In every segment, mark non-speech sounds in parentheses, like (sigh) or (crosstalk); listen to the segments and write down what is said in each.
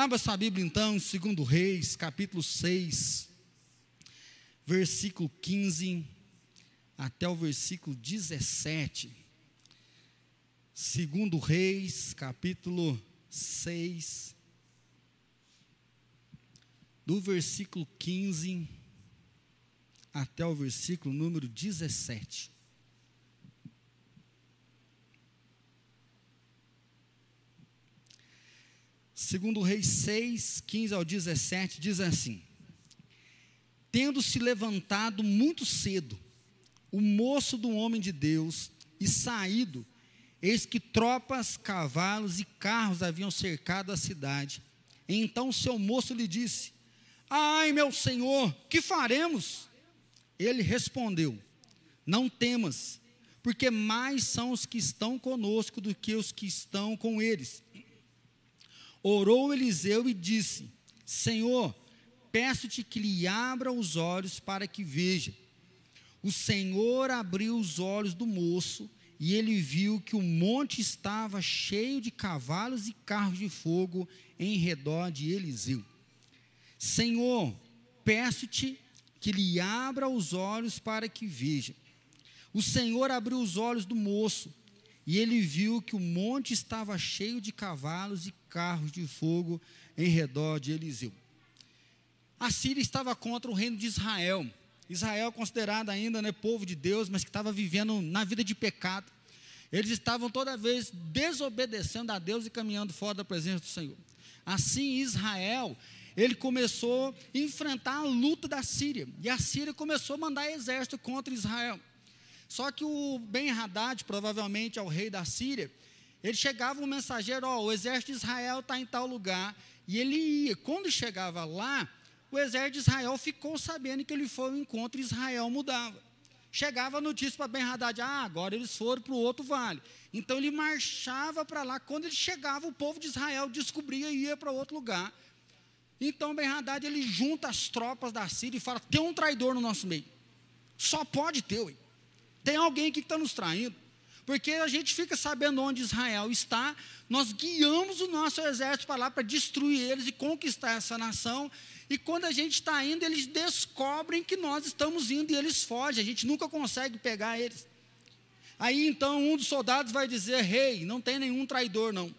Abra sua Bíblia então, em 2 Reis, capítulo 6, versículo 15 até o versículo 17. Segundo Reis, capítulo 6, do versículo 15 até o versículo número 17. Segundo Reis 6, 15 ao 17, diz assim: Tendo se levantado muito cedo, o moço do homem de Deus, e saído, eis que tropas, cavalos e carros haviam cercado a cidade. Então seu moço lhe disse: Ai, meu senhor, que faremos? Ele respondeu: Não temas, porque mais são os que estão conosco do que os que estão com eles. Orou Eliseu e disse: Senhor, peço-te que lhe abra os olhos para que veja. O Senhor abriu os olhos do moço e ele viu que o monte estava cheio de cavalos e carros de fogo em redor de Eliseu. Senhor, peço-te que lhe abra os olhos para que veja. O Senhor abriu os olhos do moço e ele viu que o monte estava cheio de cavalos e carros de fogo em redor de Eliseu. A Síria estava contra o reino de Israel. Israel considerado ainda né, povo de Deus, mas que estava vivendo na vida de pecado. Eles estavam toda vez desobedecendo a Deus e caminhando fora da presença do Senhor. Assim, Israel, ele começou a enfrentar a luta da Síria. E a Síria começou a mandar exército contra Israel. Só que o Ben Haddad, provavelmente é o rei da Síria, ele chegava um mensageiro, ó, o exército de Israel está em tal lugar, e ele ia. Quando chegava lá, o exército de Israel ficou sabendo que ele foi ao encontro e Israel mudava. Chegava a notícia para Ben Haddad, ah, agora eles foram para o outro vale. Então ele marchava para lá, quando ele chegava, o povo de Israel descobria e ia para outro lugar. Então Ben Haddad, ele junta as tropas da Síria e fala, tem um traidor no nosso meio. Só pode ter, ué. Tem alguém que está nos traindo. Porque a gente fica sabendo onde Israel está, nós guiamos o nosso exército para lá para destruir eles e conquistar essa nação. E quando a gente está indo, eles descobrem que nós estamos indo e eles fogem. A gente nunca consegue pegar eles. Aí então um dos soldados vai dizer: Rei, hey, não tem nenhum traidor, não.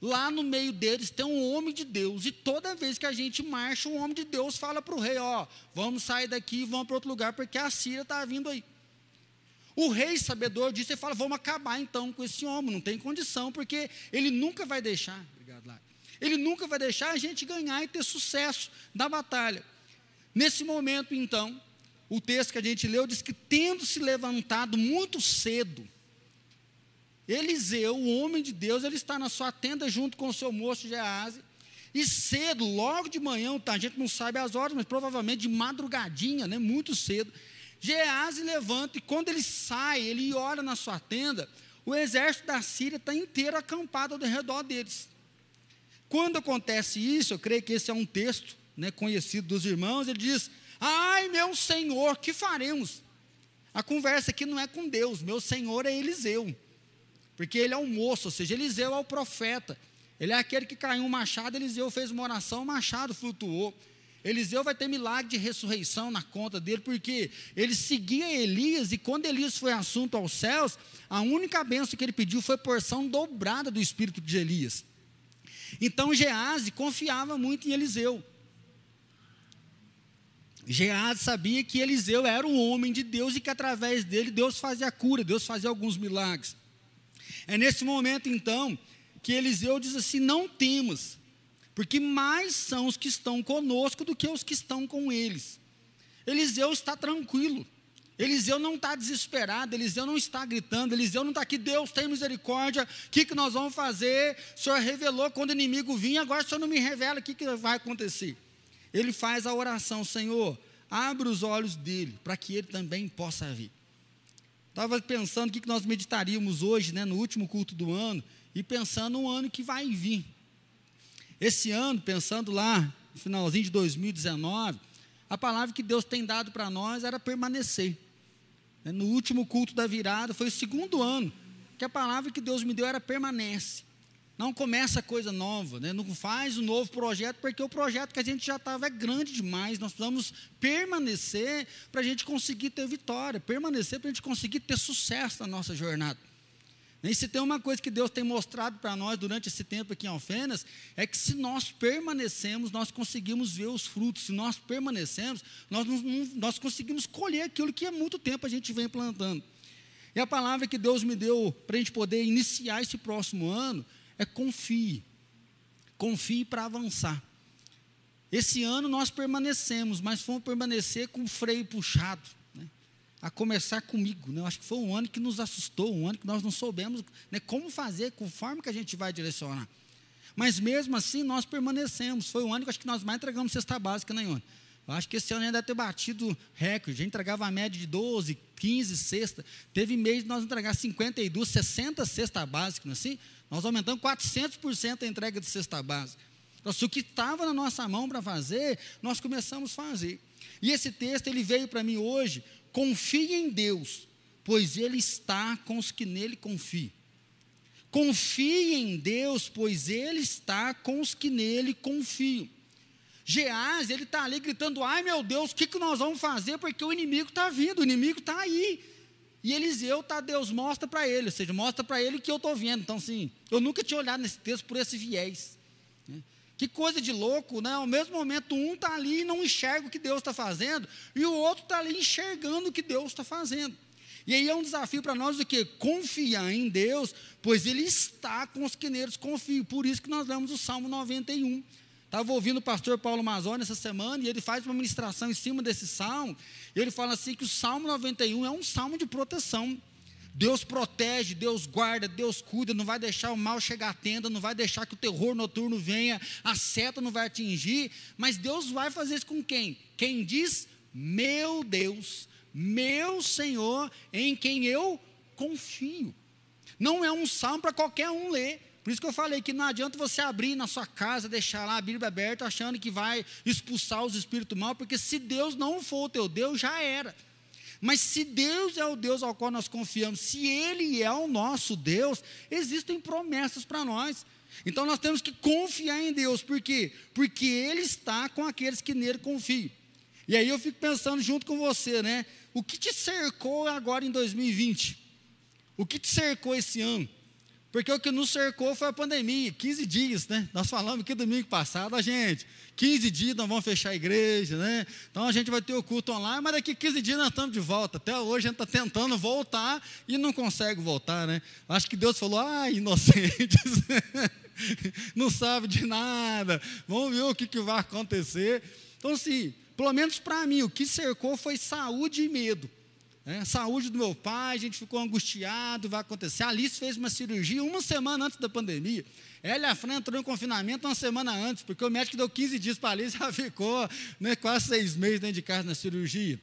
Lá no meio deles tem um homem de Deus, e toda vez que a gente marcha, o homem de Deus fala para o rei: Ó, vamos sair daqui e vamos para outro lugar, porque a Síria está vindo aí. O rei sabedor disse e fala: vamos acabar então com esse homem, não tem condição, porque ele nunca vai deixar, obrigado, ele nunca vai deixar a gente ganhar e ter sucesso da batalha. Nesse momento, então, o texto que a gente leu diz que, tendo se levantado muito cedo, Eliseu, o homem de Deus, ele está na sua tenda junto com o seu moço Gease, e cedo, logo de manhã, tá, a gente não sabe as horas, mas provavelmente de madrugadinha, né, muito cedo, Gease levanta e quando ele sai, ele olha na sua tenda, o exército da Síria está inteiro acampado ao redor deles. Quando acontece isso, eu creio que esse é um texto né, conhecido dos irmãos, ele diz: Ai, meu Senhor, que faremos? A conversa aqui não é com Deus, meu Senhor é Eliseu, porque ele é um moço, ou seja, Eliseu é o profeta, ele é aquele que caiu um machado, Eliseu fez uma oração, o machado flutuou. Eliseu vai ter milagre de ressurreição na conta dele, porque ele seguia Elias, e quando Elias foi assunto aos céus, a única bênção que ele pediu foi porção dobrada do espírito de Elias. Então Gease confiava muito em Eliseu. Gease sabia que Eliseu era um homem de Deus e que através dele Deus fazia cura, Deus fazia alguns milagres. É nesse momento então que Eliseu diz assim: Não temos, porque mais são os que estão conosco do que os que estão com eles. Eliseu está tranquilo. Eliseu não está desesperado, Eliseu não está gritando, Eliseu não está aqui, Deus tem misericórdia, o que, que nós vamos fazer? O Senhor revelou quando o inimigo vinha, agora o Senhor não me revela, o que, que vai acontecer? Ele faz a oração, Senhor, abre os olhos dele, para que ele também possa ver. Estava pensando o que, que nós meditaríamos hoje, né, no último culto do ano, e pensando no ano que vai vir. Esse ano, pensando lá, no finalzinho de 2019, a palavra que Deus tem dado para nós era permanecer. No último culto da virada, foi o segundo ano que a palavra que Deus me deu era permanece. Não começa coisa nova, né? não faz um novo projeto, porque o projeto que a gente já estava é grande demais. Nós precisamos permanecer para a gente conseguir ter vitória, permanecer para a gente conseguir ter sucesso na nossa jornada. E se tem uma coisa que Deus tem mostrado para nós durante esse tempo aqui em Alfenas, é que se nós permanecemos, nós conseguimos ver os frutos. Se nós permanecemos, nós, nós conseguimos colher aquilo que há muito tempo a gente vem plantando. E a palavra que Deus me deu para a gente poder iniciar esse próximo ano é confie. Confie para avançar. Esse ano nós permanecemos, mas fomos permanecer com o freio puxado. A começar comigo. Né? Eu acho que foi um ano que nos assustou, um ano que nós não soubemos né, como fazer, conforme que a gente vai direcionar. Mas mesmo assim nós permanecemos. Foi um ano que acho que nós mais entregamos cesta básica, né? Eu acho que esse ano ainda deve ter batido recorde. A gente entregava a média de 12, 15 cestas. Teve mês de nós entregar 52, 60 cestas básicas, não é assim? Nós aumentamos 400% a entrega de cesta básica. Então, se o que estava na nossa mão para fazer, nós começamos a fazer. E esse texto, ele veio para mim hoje, confie em Deus, pois Ele está com os que nele confiam. Confie em Deus, pois Ele está com os que nele confiam. Geás, ele está ali gritando: ai meu Deus, o que, que nós vamos fazer? Porque o inimigo está vindo, o inimigo está aí. E Eliseu, tá, Deus mostra para ele, ou seja, mostra para ele que eu estou vendo. Então, assim, eu nunca tinha olhado nesse texto por esse viés. Que coisa de louco, né? Ao mesmo momento, um está ali e não enxerga o que Deus está fazendo, e o outro está ali enxergando o que Deus está fazendo. E aí é um desafio para nós o quê? Confiar em Deus, pois Ele está com os que neles confiam. Por isso que nós lemos o Salmo 91. Estava ouvindo o pastor Paulo Mazoni essa semana e ele faz uma ministração em cima desse salmo. E ele fala assim que o Salmo 91 é um salmo de proteção. Deus protege, Deus guarda, Deus cuida, não vai deixar o mal chegar à tenda, não vai deixar que o terror noturno venha, a seta não vai atingir, mas Deus vai fazer isso com quem? Quem diz, meu Deus, meu Senhor, em quem eu confio. Não é um salmo para qualquer um ler. Por isso que eu falei que não adianta você abrir na sua casa, deixar lá a Bíblia aberta, achando que vai expulsar os espíritos mal, porque se Deus não for o teu Deus, já era. Mas se Deus é o Deus ao qual nós confiamos, se Ele é o nosso Deus, existem promessas para nós. Então nós temos que confiar em Deus, por quê? Porque Ele está com aqueles que nele confiam. E aí eu fico pensando junto com você, né? O que te cercou agora em 2020? O que te cercou esse ano? Porque o que nos cercou foi a pandemia, 15 dias, né? Nós falamos aqui domingo passado, a gente, 15 dias nós vamos fechar a igreja, né? Então a gente vai ter o culto online, mas daqui 15 dias nós estamos de volta. Até hoje a gente está tentando voltar e não consegue voltar, né? Acho que Deus falou, ah, inocentes, (laughs) não sabe de nada, vamos ver o que, que vai acontecer. Então, assim, pelo menos para mim, o que cercou foi saúde e medo. É, saúde do meu pai, a gente ficou angustiado, vai acontecer. A Alice fez uma cirurgia uma semana antes da pandemia. Ela e a Fran entrou em confinamento uma semana antes, porque o médico deu 15 dias para a Alice, ela ficou né, quase seis meses dentro de casa na cirurgia.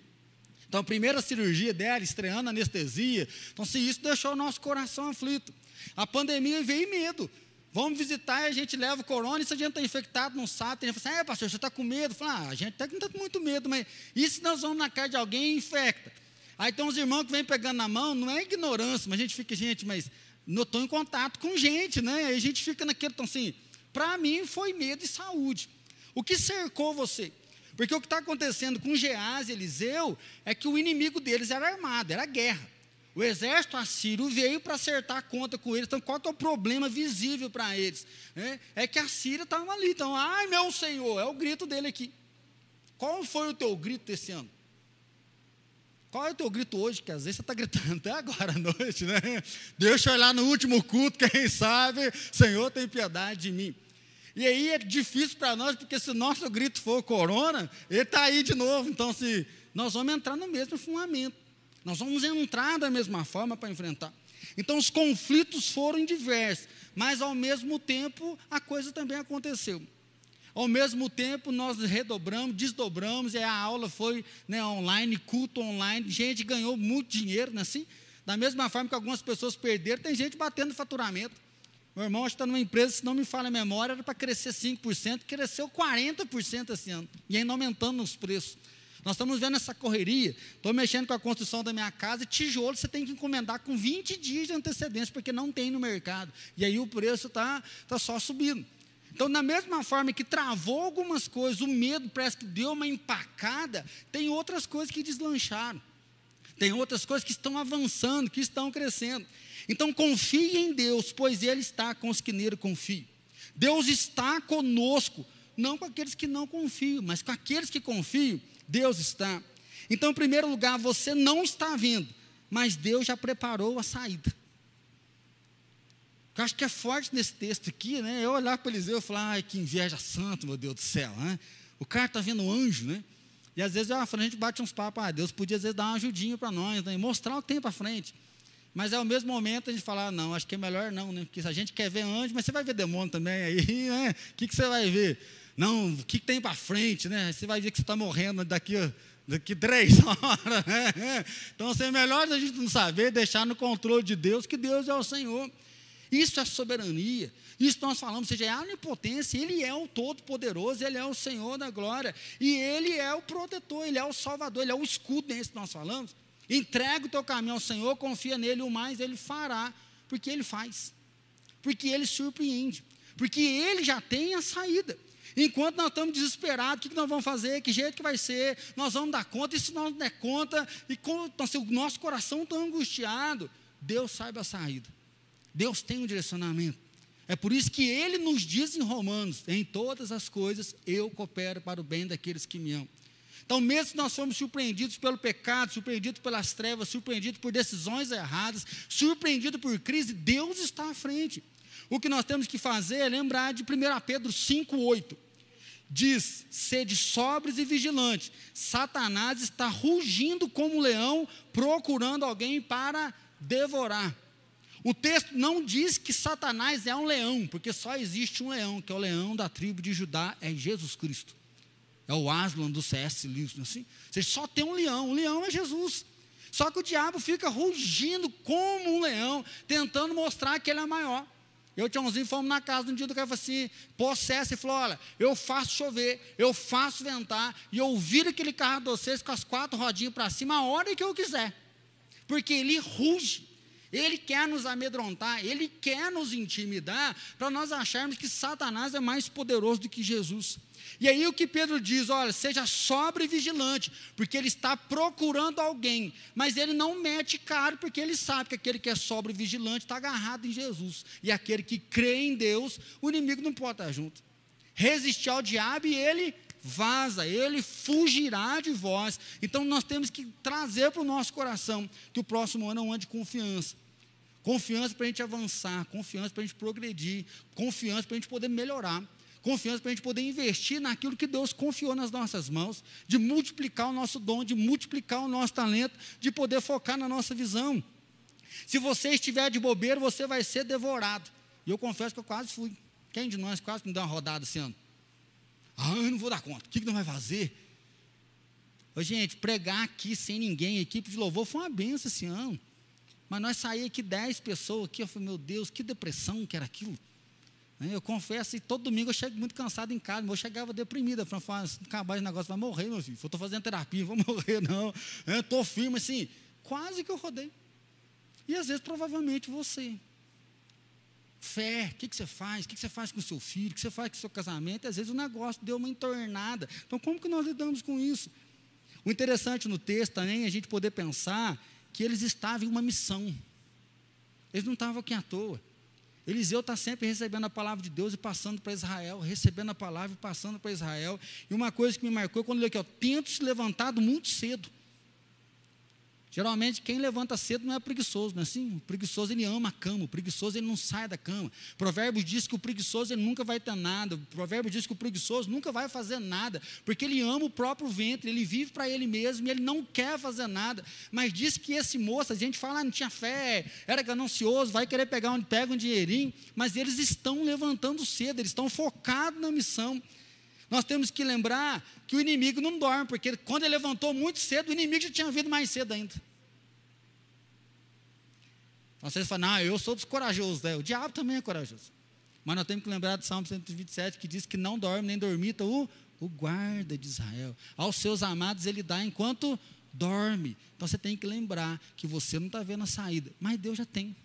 Então, a primeira cirurgia dela, estreando anestesia. Então, se isso deixou o nosso coração aflito. A pandemia veio medo. Vamos visitar e a gente leva o corona, e se a gente está infectado, não sabe, tem gente fala assim, é pastor, você está com medo? Fala, ah, a gente até não está com muito medo, mas e se nós vamos na casa de alguém e infecta? Aí tem uns irmãos que vêm pegando na mão, não é ignorância, mas a gente fica, gente, mas não estou em contato com gente, né? Aí a gente fica naquele, então assim, para mim foi medo e saúde. O que cercou você? Porque o que está acontecendo com Geás e Eliseu é que o inimigo deles era armado, era guerra. O exército assírio veio para acertar a conta com eles. Então, qual que é o problema visível para eles? É, é que a Síria estava ali. Então, ai meu Senhor, é o grito dele aqui. Qual foi o teu grito esse ano? Qual é o teu grito hoje? Que às vezes você está gritando até agora à noite, né? Deixa eu olhar no último culto, quem sabe, Senhor tem piedade de mim. E aí é difícil para nós, porque se o nosso grito for corona, ele está aí de novo. Então, se nós vamos entrar no mesmo fundamento, nós vamos entrar da mesma forma para enfrentar. Então, os conflitos foram diversos, mas ao mesmo tempo a coisa também aconteceu. Ao mesmo tempo, nós redobramos, desdobramos, e a aula foi né, online, culto online. Gente ganhou muito dinheiro, né, assim? Da mesma forma que algumas pessoas perderam, tem gente batendo faturamento. Meu irmão está numa empresa, se não me falha a memória, era para crescer 5%, cresceu 40% esse ano, e ainda aumentando os preços. Nós estamos vendo essa correria. Estou mexendo com a construção da minha casa, tijolo você tem que encomendar com 20 dias de antecedência, porque não tem no mercado. E aí o preço está tá só subindo. Então, da mesma forma que travou algumas coisas, o medo parece que deu uma empacada, tem outras coisas que deslancharam. Tem outras coisas que estão avançando, que estão crescendo. Então, confie em Deus, pois Ele está com os que nele confiam. Deus está conosco, não com aqueles que não confiam, mas com aqueles que confiam, Deus está. Então, em primeiro lugar, você não está vendo, mas Deus já preparou a saída. Eu acho que é forte nesse texto aqui, né? Eu olhar para Eliseu e falar, ai, que inveja santo, meu Deus do céu, né? O cara está vendo um anjo, né? E às vezes eu, a gente bate uns papos, ah, Deus podia às vezes dar uma ajudinha para nós, né? mostrar o que tem para frente. Mas é o mesmo momento a gente falar, ah, não, acho que é melhor não, né? Porque se a gente quer ver anjo, mas você vai ver demônio também aí, (laughs) né? O que, que você vai ver? Não, o que, que tem para frente, né? Você vai ver que você está morrendo daqui, daqui três (laughs) horas, né? Então, assim, é melhor a gente não saber, deixar no controle de Deus, que Deus é o Senhor. Isso é soberania. Isso nós falamos, seja, é a onipotência, Ele é o Todo-Poderoso, Ele é o Senhor da glória, e Ele é o protetor, Ele é o Salvador, Ele é o escudo, nesse que nós falamos. Entrega o teu caminho ao Senhor, confia nele, o mais Ele fará, porque Ele faz, porque Ele surpreende, porque Ele já tem a saída. Enquanto nós estamos desesperados, o que nós vamos fazer? Que jeito que vai ser? Nós vamos dar conta, e se nós não der conta, e com, se o nosso coração está angustiado, Deus saiba a saída. Deus tem um direcionamento. É por isso que ele nos diz em Romanos: em todas as coisas eu coopero para o bem daqueles que me amam. Então, mesmo que nós fomos surpreendidos pelo pecado, surpreendidos pelas trevas, surpreendidos por decisões erradas, surpreendidos por crise, Deus está à frente. O que nós temos que fazer é lembrar de 1 Pedro 5,8. Diz: sede sóbrios e vigilantes. Satanás está rugindo como um leão, procurando alguém para devorar. O texto não diz que Satanás é um leão, porque só existe um leão, que é o leão da tribo de Judá, é Jesus Cristo. É o Aslan do C.S. Lewis, é assim. Você só tem um leão, o leão é Jesus. Só que o diabo fica rugindo como um leão, tentando mostrar que ele é maior. Eu e o Tiãozinho fomos na casa um dia do cara falou assim, possesso, e falou: olha, eu faço chover, eu faço ventar, e eu viro aquele carro de vocês com as quatro rodinhas para cima a hora que eu quiser. Porque ele ruge. Ele quer nos amedrontar, ele quer nos intimidar, para nós acharmos que Satanás é mais poderoso do que Jesus. E aí o que Pedro diz, olha, seja sobre vigilante, porque ele está procurando alguém, mas ele não mete caro, porque ele sabe que aquele que é sobre vigilante está agarrado em Jesus, e aquele que crê em Deus, o inimigo não pode estar junto. Resistir ao diabo e ele vaza, ele fugirá de vós. Então nós temos que trazer para o nosso coração que o próximo ano é um ano de confiança. Confiança para a gente avançar, confiança para a gente progredir, confiança para a gente poder melhorar, confiança para a gente poder investir naquilo que Deus confiou nas nossas mãos, de multiplicar o nosso dom, de multiplicar o nosso talento, de poder focar na nossa visão. Se você estiver de bobeira, você vai ser devorado. E eu confesso que eu quase fui. Quem de nós quase me deu uma rodada esse ano? Ah, eu não vou dar conta. O que, que nós vai fazer? Ô, gente, pregar aqui sem ninguém, equipe de louvor, foi uma benção esse ano. Mas nós saímos aqui dez pessoas aqui, eu falei, meu Deus, que depressão que era aquilo. Né, eu confesso, e todo domingo eu chego muito cansado em casa, eu chegava deprimida, falando, se acabar esse negócio, vai morrer, meu filho. Eu estou fazendo terapia, vou (laughs) morrer, não. Estou firme, assim, quase que eu rodei. E às vezes, provavelmente, você. Fé, o que, que você faz? O que, que você faz com o seu filho? O que você faz com o seu casamento? Às vezes o negócio deu uma entornada. Então, como que nós lidamos com isso? O interessante no texto também é a gente poder pensar que eles estavam em uma missão. Eles não estavam aqui à toa. Eliseu está sempre recebendo a palavra de Deus e passando para Israel, recebendo a palavra e passando para Israel. E uma coisa que me marcou quando eu li aqui, ó, tento se levantado muito cedo. Geralmente quem levanta cedo não é preguiçoso, não é assim? O preguiçoso ele ama a cama, o preguiçoso ele não sai da cama. Provérbios diz que o preguiçoso ele nunca vai ter nada. Provérbios diz que o preguiçoso nunca vai fazer nada, porque ele ama o próprio ventre, ele vive para ele mesmo e ele não quer fazer nada. Mas diz que esse moço, a gente fala, ah, não tinha fé, era ganancioso, vai querer pegar onde pega um dinheirinho, mas eles estão levantando cedo, eles estão focados na missão. Nós temos que lembrar que o inimigo não dorme, porque quando ele levantou muito cedo, o inimigo já tinha vindo mais cedo ainda. Então, vocês falam, não, eu sou dos corajosos, né? o diabo também é corajoso. Mas nós temos que lembrar do Salmo 127 que diz que não dorme nem dormita o o guarda de Israel. Aos seus amados ele dá enquanto dorme. Então você tem que lembrar que você não está vendo a saída, mas Deus já tem.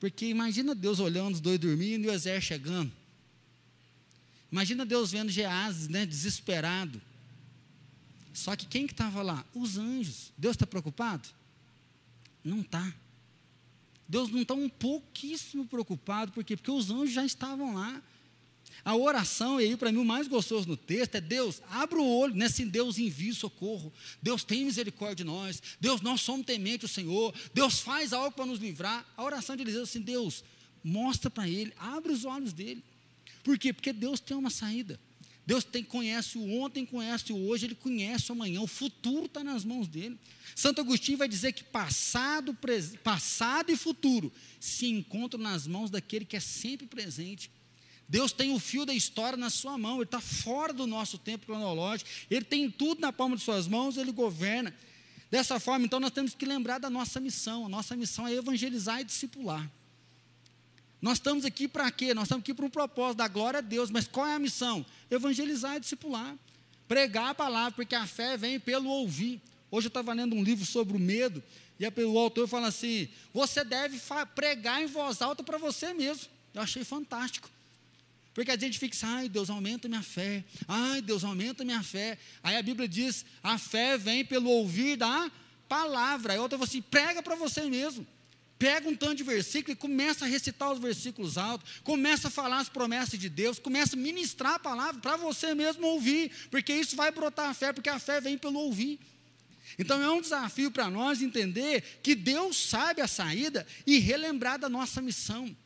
Porque imagina Deus olhando os dois dormindo e o exército chegando. Imagina Deus vendo Geazi, né, desesperado. Só que quem que estava lá? Os anjos. Deus está preocupado? Não está. Deus não está um pouquíssimo preocupado, por quê? Porque os anjos já estavam lá. A oração, e aí para mim o mais gostoso no texto é Deus, abra o olho, né? Deus envia socorro, Deus tem misericórdia de nós, Deus, nós somos tementes ao Senhor, Deus faz algo para nos livrar. A oração de Eliseu assim, Deus, mostra para ele, abre os olhos dele. Por quê? Porque Deus tem uma saída. Deus tem, conhece o ontem, conhece o hoje, Ele conhece o amanhã, o futuro está nas mãos dele. Santo Agostinho vai dizer que passado, passado e futuro se encontram nas mãos daquele que é sempre presente. Deus tem o fio da história na sua mão, Ele está fora do nosso tempo cronológico, Ele tem tudo na palma de suas mãos, Ele governa. Dessa forma, então, nós temos que lembrar da nossa missão. A nossa missão é evangelizar e discipular. Nós estamos aqui para quê? Nós estamos aqui para um propósito, da glória a Deus. Mas qual é a missão? Evangelizar e discipular. Pregar a palavra, porque a fé vem pelo ouvir. Hoje eu estava lendo um livro sobre o medo, e o autor fala assim: você deve pregar em voz alta para você mesmo. Eu achei fantástico. Porque a gente fica assim, ai Deus, aumenta minha fé. Ai Deus, aumenta minha fé. Aí a Bíblia diz: a fé vem pelo ouvir da palavra. Aí outra fala assim: prega para você mesmo. Pega um tanto de versículo e começa a recitar os versículos altos, começa a falar as promessas de Deus, começa a ministrar a palavra para você mesmo ouvir, porque isso vai brotar a fé, porque a fé vem pelo ouvir. Então é um desafio para nós entender que Deus sabe a saída e relembrar da nossa missão.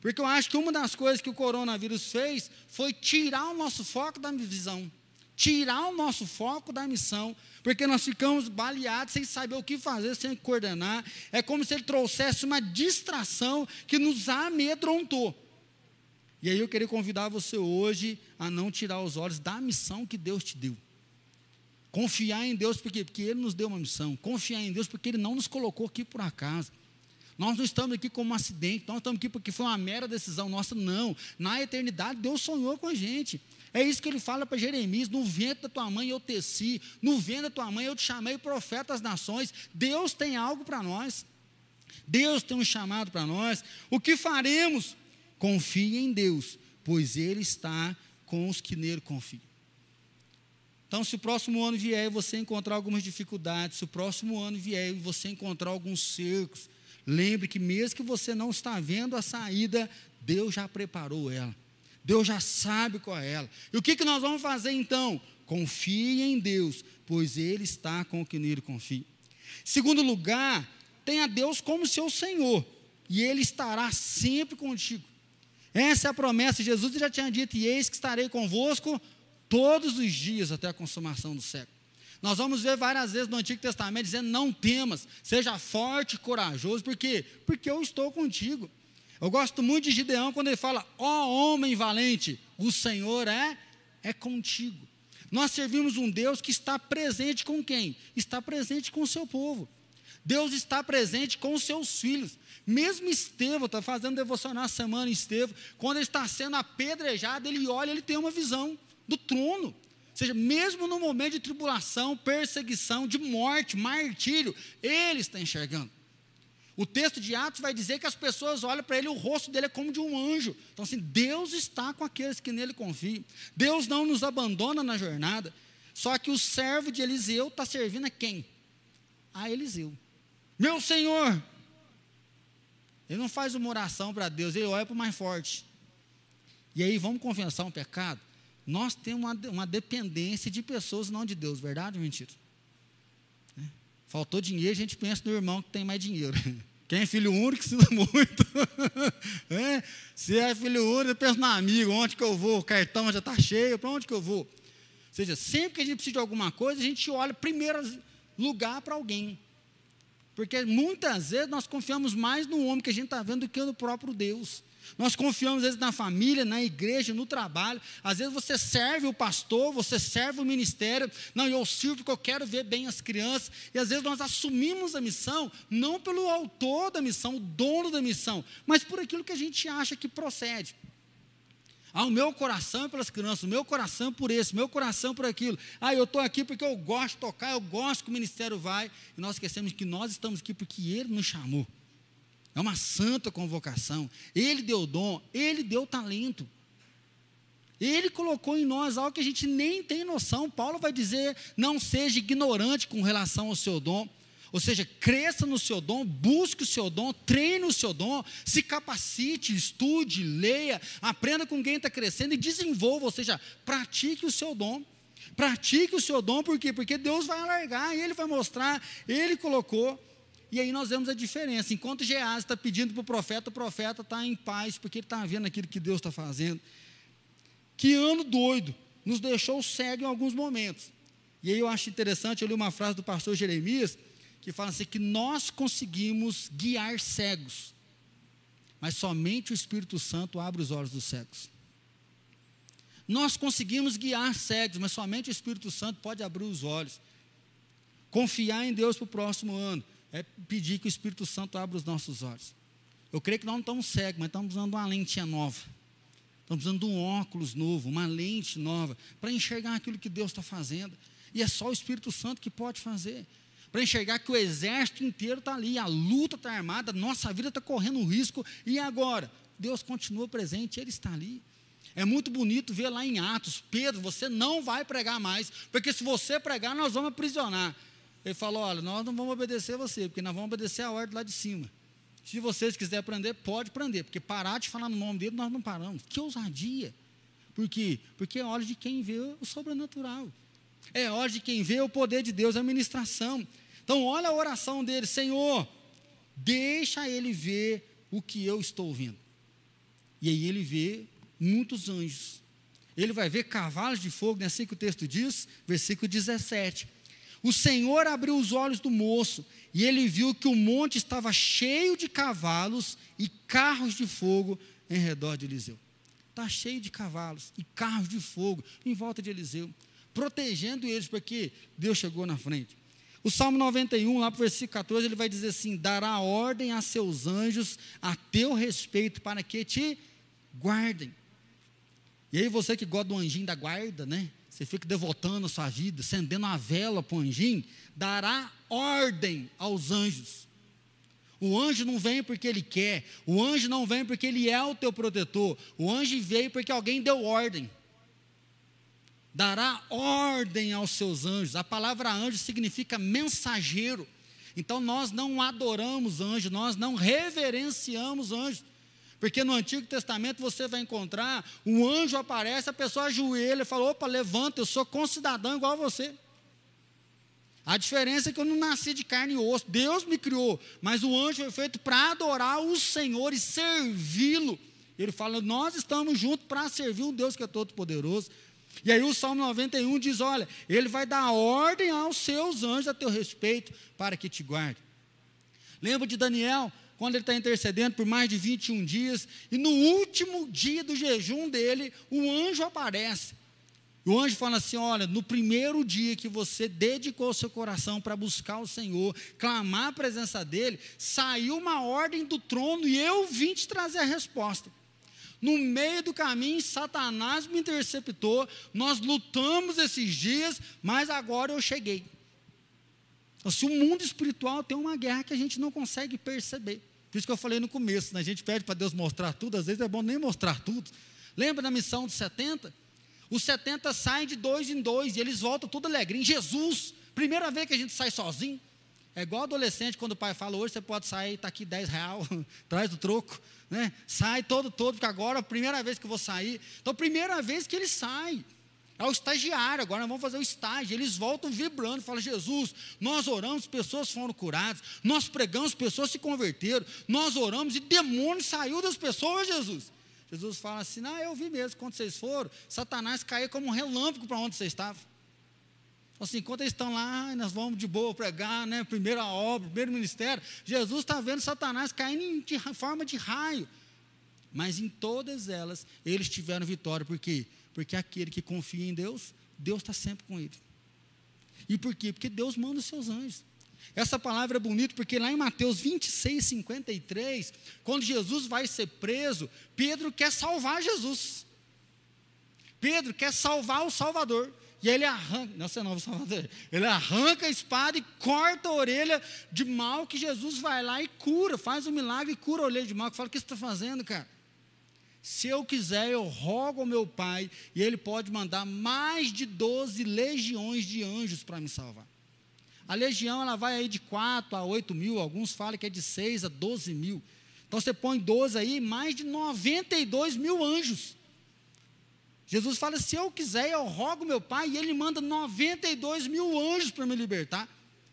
Porque eu acho que uma das coisas que o coronavírus fez foi tirar o nosso foco da visão, tirar o nosso foco da missão, porque nós ficamos baleados sem saber o que fazer, sem coordenar. É como se ele trouxesse uma distração que nos amedrontou. E aí eu queria convidar você hoje a não tirar os olhos da missão que Deus te deu. Confiar em Deus, porque, Ele nos deu uma missão. Confiar em Deus, porque Ele não nos colocou aqui por acaso. Nós não estamos aqui como um acidente, nós estamos aqui porque foi uma mera decisão nossa, não. Na eternidade, Deus sonhou com a gente. É isso que ele fala para Jeremias: no vento da tua mãe eu teci, no vento da tua mãe eu te chamei profeta das nações. Deus tem algo para nós. Deus tem um chamado para nós. O que faremos? Confie em Deus, pois Ele está com os que nele confiam. Então, se o próximo ano vier e você encontrar algumas dificuldades, se o próximo ano vier e você encontrar alguns cercos, lembre que mesmo que você não está vendo a saída, Deus já preparou ela. Deus já sabe qual é ela. E o que, que nós vamos fazer então? Confie em Deus, pois Ele está com o que nele confia. Segundo lugar, tenha Deus como seu Senhor, e Ele estará sempre contigo. Essa é a promessa. Jesus já tinha dito: E eis que estarei convosco todos os dias até a consumação do século. Nós vamos ver várias vezes no Antigo Testamento dizendo: Não temas, seja forte e corajoso, por quê? Porque eu estou contigo. Eu gosto muito de Gideão quando ele fala: Ó oh, homem valente, o Senhor é é contigo. Nós servimos um Deus que está presente com quem? Está presente com o seu povo. Deus está presente com os seus filhos. Mesmo Estevão, está fazendo devocional essa semana, Estevão, quando ele está sendo apedrejado, ele olha, ele tem uma visão do trono. Ou seja, mesmo no momento de tribulação, perseguição, de morte, martírio, ele está enxergando. O texto de Atos vai dizer que as pessoas olham para ele, o rosto dele é como de um anjo. Então, assim, Deus está com aqueles que nele confiam. Deus não nos abandona na jornada. Só que o servo de Eliseu está servindo a quem? A Eliseu. Meu Senhor! Ele não faz uma oração para Deus, ele olha para o mais forte. E aí, vamos confessar um pecado? Nós temos uma, uma dependência de pessoas, não de Deus, verdade ou mentira? Faltou dinheiro, a gente pensa no irmão que tem mais dinheiro. (laughs) Quem é filho único precisa (laughs) muito. (laughs) é? Se é filho único, pensa no amigo, onde que eu vou? O cartão já está cheio, para onde que eu vou? Ou seja, sempre que a gente precisa de alguma coisa, a gente olha primeiro lugar para alguém. Porque muitas vezes nós confiamos mais no homem que a gente está vendo do que no próprio Deus. Nós confiamos, às vezes, na família, na igreja, no trabalho. Às vezes você serve o pastor, você serve o ministério. Não, eu sirvo porque eu quero ver bem as crianças. E às vezes nós assumimos a missão, não pelo autor da missão, o dono da missão, mas por aquilo que a gente acha que procede. Ah, o meu coração é pelas crianças, o meu coração é por esse, o meu coração é por aquilo. Ah, eu estou aqui porque eu gosto de tocar, eu gosto que o ministério vai. E nós esquecemos que nós estamos aqui porque Ele nos chamou. É uma santa convocação. Ele deu dom, Ele deu talento. Ele colocou em nós algo que a gente nem tem noção. Paulo vai dizer: não seja ignorante com relação ao seu dom. Ou seja, cresça no seu dom, busque o seu dom, treine o seu dom, se capacite, estude, leia, aprenda com quem está crescendo e desenvolva, ou seja, pratique o seu dom. Pratique o seu dom, por quê? Porque Deus vai alargar, Ele vai mostrar, Ele colocou. E aí nós vemos a diferença. Enquanto Geás está pedindo para o profeta, o profeta está em paz, porque ele está vendo aquilo que Deus está fazendo. Que ano doido, nos deixou cego em alguns momentos. E aí eu acho interessante, eu li uma frase do pastor Jeremias, que fala assim: que nós conseguimos guiar cegos, mas somente o Espírito Santo abre os olhos dos cegos. Nós conseguimos guiar cegos, mas somente o Espírito Santo pode abrir os olhos. Confiar em Deus para o próximo ano é pedir que o Espírito Santo abra os nossos olhos. Eu creio que nós não estamos cegos, mas estamos usando uma lente nova. Estamos usando um óculos novo, uma lente nova, para enxergar aquilo que Deus está fazendo. E é só o Espírito Santo que pode fazer para enxergar que o exército inteiro está ali, a luta está armada, nossa vida está correndo um risco, e agora? Deus continua presente, Ele está ali. É muito bonito ver lá em Atos, Pedro, você não vai pregar mais, porque se você pregar, nós vamos aprisionar. Ele falou: olha, nós não vamos obedecer você, porque nós vamos obedecer a ordem lá de cima. Se vocês quiserem aprender, pode aprender, porque parar de falar no nome dele, nós não paramos. Que ousadia! Por quê? Porque é hora de quem vê o sobrenatural. É hora de quem vê o poder de Deus, a ministração. Então, olha a oração dele: Senhor, deixa ele ver o que eu estou vendo. E aí ele vê muitos anjos. Ele vai ver cavalos de fogo, não é assim que o texto diz? Versículo 17. O Senhor abriu os olhos do moço, e ele viu que o monte estava cheio de cavalos e carros de fogo em redor de Eliseu. Está cheio de cavalos e carros de fogo em volta de Eliseu, protegendo eles, porque Deus chegou na frente. O Salmo 91, lá para o versículo 14, ele vai dizer assim: dará ordem a seus anjos a teu respeito para que te guardem. E aí você que gosta do anjinho da guarda, né? Você fica devotando a sua vida, acendendo a vela para o anjinho, dará ordem aos anjos. O anjo não vem porque ele quer, o anjo não vem porque ele é o teu protetor, o anjo veio porque alguém deu ordem dará ordem aos seus anjos. A palavra anjo significa mensageiro. Então nós não adoramos anjos, nós não reverenciamos anjos. Porque no Antigo Testamento você vai encontrar, um anjo aparece, a pessoa ajoelha e fala: opa, levanta, eu sou concidadão igual a você. A diferença é que eu não nasci de carne e osso, Deus me criou, mas o anjo foi feito para adorar o Senhor e servi-lo. Ele fala: nós estamos juntos para servir um Deus que é todo-poderoso. E aí o Salmo 91 diz: Olha, ele vai dar ordem aos seus anjos a teu respeito para que te guarde. Lembra de Daniel, quando ele está intercedendo por mais de 21 dias, e no último dia do jejum dele, o anjo aparece. O anjo fala assim: Olha, no primeiro dia que você dedicou seu coração para buscar o Senhor, clamar a presença dele, saiu uma ordem do trono e eu vim te trazer a resposta. No meio do caminho, Satanás me interceptou. Nós lutamos esses dias, mas agora eu cheguei. Então, se o mundo espiritual tem uma guerra que a gente não consegue perceber. Por isso que eu falei no começo, né? a gente pede para Deus mostrar tudo, às vezes é bom nem mostrar tudo. Lembra da missão dos 70? Os 70 saem de dois em dois e eles voltam tudo alegrinho. Jesus, primeira vez que a gente sai sozinho. É igual adolescente, quando o pai fala, hoje você pode sair, está aqui 10 real, (laughs) traz do troco, né? Sai todo, todo, porque agora é a primeira vez que eu vou sair. Então, primeira vez que ele sai. É o estagiário, agora nós vamos fazer o estágio. Eles voltam vibrando, falam: Jesus, nós oramos, pessoas foram curadas, nós pregamos, pessoas se converteram, nós oramos e demônio saiu das pessoas, Jesus. Jesus fala assim: Não, eu vi mesmo, quando vocês foram, Satanás caiu como um relâmpago para onde vocês estavam. Assim, enquanto eles estão lá, nós vamos de boa pregar, né? Primeira obra, primeiro ministério. Jesus está vendo Satanás caindo de forma de raio. Mas em todas elas, eles tiveram vitória. Por quê? Porque aquele que confia em Deus, Deus está sempre com ele. E por quê? Porque Deus manda os seus anjos. Essa palavra é bonita porque lá em Mateus 26, 53, quando Jesus vai ser preso, Pedro quer salvar Jesus. Pedro quer salvar o Salvador. E ele arranca, não sei não, Salvador, ele arranca a espada e corta a orelha de mal que Jesus vai lá e cura, faz um milagre e cura a orelha de mal. Fala, o que você está fazendo, cara? Se eu quiser, eu rogo ao meu Pai, e Ele pode mandar mais de 12 legiões de anjos para me salvar. A legião ela vai aí de 4 a 8 mil, alguns falam que é de 6 a 12 mil. Então você põe 12 aí, mais de 92 mil anjos. Jesus fala: se eu quiser, eu rogo meu pai, e ele manda 92 mil anjos para me libertar.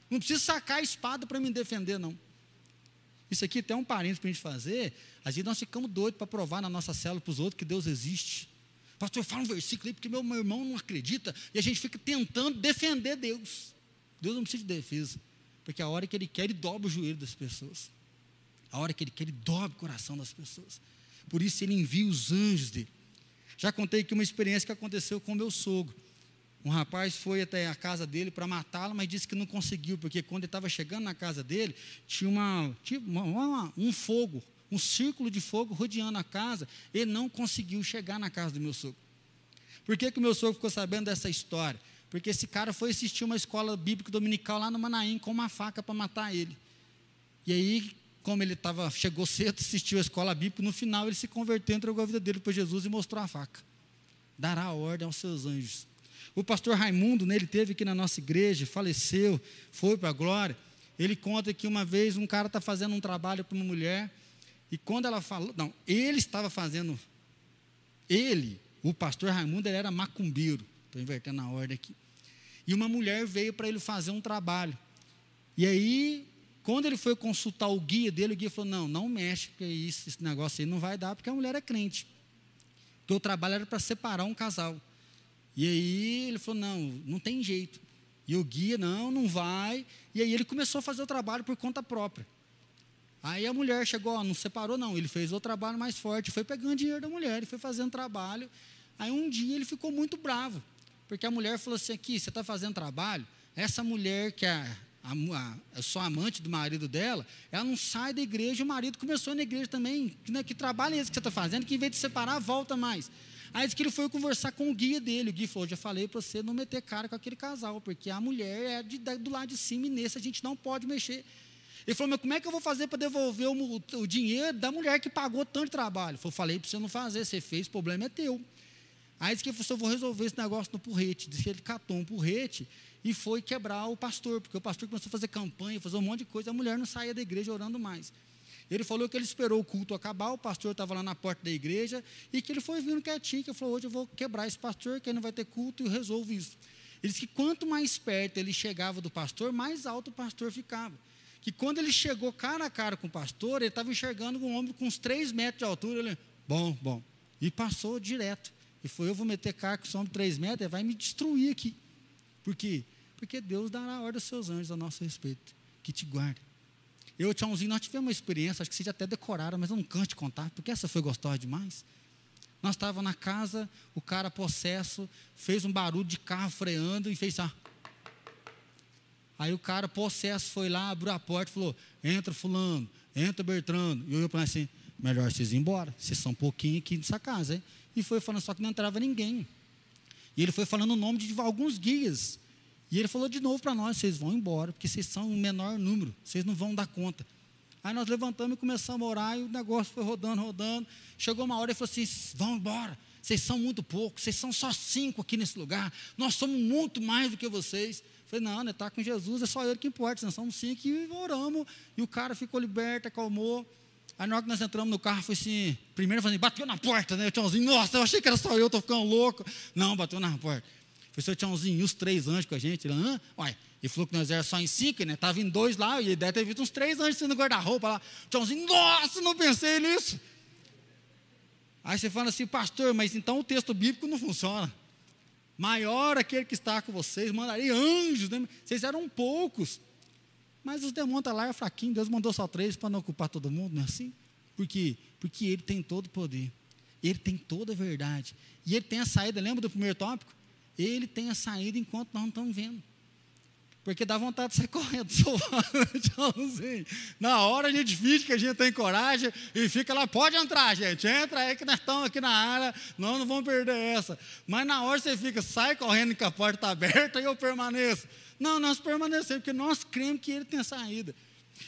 Não precisa sacar a espada para me defender, não. Isso aqui tem um parênteses para a gente fazer. Às vezes nós ficamos doidos para provar na nossa célula para os outros que Deus existe. Pastor, fala um versículo aí, porque meu, meu irmão não acredita, e a gente fica tentando defender Deus. Deus não precisa de defesa, porque a hora que Ele quer, Ele dobra o joelho das pessoas. A hora que Ele quer, Ele dobra o coração das pessoas. Por isso Ele envia os anjos dele. Já contei aqui uma experiência que aconteceu com o meu sogro. Um rapaz foi até a casa dele para matá-lo, mas disse que não conseguiu, porque quando ele estava chegando na casa dele, tinha, uma, tinha uma, uma, um fogo, um círculo de fogo rodeando a casa. Ele não conseguiu chegar na casa do meu sogro. Por que, que o meu sogro ficou sabendo dessa história? Porque esse cara foi assistir uma escola bíblica dominical lá no Manaim com uma faca para matar ele. E aí, como ele tava, chegou cedo, assistiu a escola bíblica, no final ele se converteu, entregou a vida dele para Jesus e mostrou a faca. Dará ordem aos seus anjos. O pastor Raimundo, né, ele teve aqui na nossa igreja, faleceu, foi para a glória. Ele conta que uma vez um cara está fazendo um trabalho para uma mulher, e quando ela falou, não, ele estava fazendo, ele, o pastor Raimundo, ele era macumbeiro, estou invertendo a ordem aqui. E uma mulher veio para ele fazer um trabalho. E aí, quando ele foi consultar o guia dele, o guia falou: Não, não mexe, porque isso, esse negócio aí não vai dar, porque a mulher é crente. Porque o trabalho era para separar um casal. E aí ele falou: Não, não tem jeito. E o guia: Não, não vai. E aí ele começou a fazer o trabalho por conta própria. Aí a mulher chegou, ó, não separou, não. Ele fez o trabalho mais forte, foi pegando dinheiro da mulher, e foi fazendo trabalho. Aí um dia ele ficou muito bravo. Porque a mulher falou assim: aqui, você está fazendo trabalho, essa mulher que é a, a, a, só amante do marido dela, ela não sai da igreja, o marido começou na igreja também. Né, que trabalho é esse que você está fazendo, que em vez de separar, volta mais. Aí disse que ele foi conversar com o guia dele. O guia falou: já falei para você não meter cara com aquele casal, porque a mulher é de, do lado de cima e nesse a gente não pode mexer. Ele falou: mas como é que eu vou fazer para devolver o, o, dinheiro da mulher que pagou tanto trabalho? Eu falei para você não fazer, você fez, o problema é teu. Aí disse que ele falou, eu vou resolver esse negócio no porrete. Disse que ele catou um porrete e foi quebrar o pastor, porque o pastor começou a fazer campanha, fazer um monte de coisa, a mulher não saía da igreja orando mais. Ele falou que ele esperou o culto acabar, o pastor estava lá na porta da igreja, e que ele foi vindo quietinho, que ele falou, hoje eu vou quebrar esse pastor, que ele não vai ter culto, e eu resolvo isso. Ele disse que quanto mais perto ele chegava do pastor, mais alto o pastor ficava. Que quando ele chegou cara a cara com o pastor, ele estava enxergando um homem com uns três metros de altura, ele, bom, bom, e passou direto. E foi, eu vou meter carro que some três metros, vai me destruir aqui. Por quê? Porque Deus dará a ordem aos seus anjos a nosso respeito, que te guardem. Eu, Tchãozinho, nós tivemos uma experiência, acho que vocês até decoraram, mas eu não canto de contar, porque essa foi gostosa demais. Nós estávamos na casa, o cara possesso fez um barulho de carro freando e fez assim. Aí o cara possesso foi lá, abriu a porta e falou: Entra, Fulano, entra, Bertrando. E eu falei assim: Melhor vocês ir embora, vocês são pouquinho aqui nessa casa, hein? E foi falando, só que não entrava ninguém. E ele foi falando o nome de alguns guias. E ele falou de novo para nós: vocês vão embora, porque vocês são o menor número, vocês não vão dar conta. Aí nós levantamos e começamos a orar, e o negócio foi rodando, rodando. Chegou uma hora e falou assim: vão embora, vocês são muito poucos, vocês são só cinco aqui nesse lugar, nós somos muito mais do que vocês. Falei, não, né, está com Jesus, é só ele que importa, nós somos cinco e oramos. E o cara ficou liberto, acalmou. Aí na hora que nós entramos no carro, foi assim, primeiro falei, bateu na porta, né? O Tiãozinho, nossa, eu achei que era só eu, estou ficando louco. Não, bateu na porta. Foi seu Tiãozinho, e os três anjos com a gente? Ele, hã? Uai, ele falou que nós éramos só em cinco, né? Estava em dois lá, e ele deve ter visto uns três anjos sendo guarda-roupa lá. O Tiãozinho, nossa, não pensei nisso. Aí você fala assim, pastor, mas então o texto bíblico não funciona. Maior aquele que está com vocês, mandaria anjos, né? Vocês eram poucos. Mas os demônios estão tá lá, é fraquinho, Deus mandou só três para não ocupar todo mundo, não é assim? Por quê? Porque Ele tem todo o poder, Ele tem toda a verdade, e Ele tem a saída, lembra do primeiro tópico? Ele tem a saída enquanto nós não estamos vendo. Porque dá vontade de sair correndo, (laughs) tchauzinho. Na hora a gente finge que a gente tem coragem e fica lá, pode entrar, gente, entra aí que nós estamos aqui na área, nós não vamos perder essa. Mas na hora você fica, sai correndo que a porta está aberta e eu permaneço. Não, nós permanecemos, porque nós cremos que ele tem saída.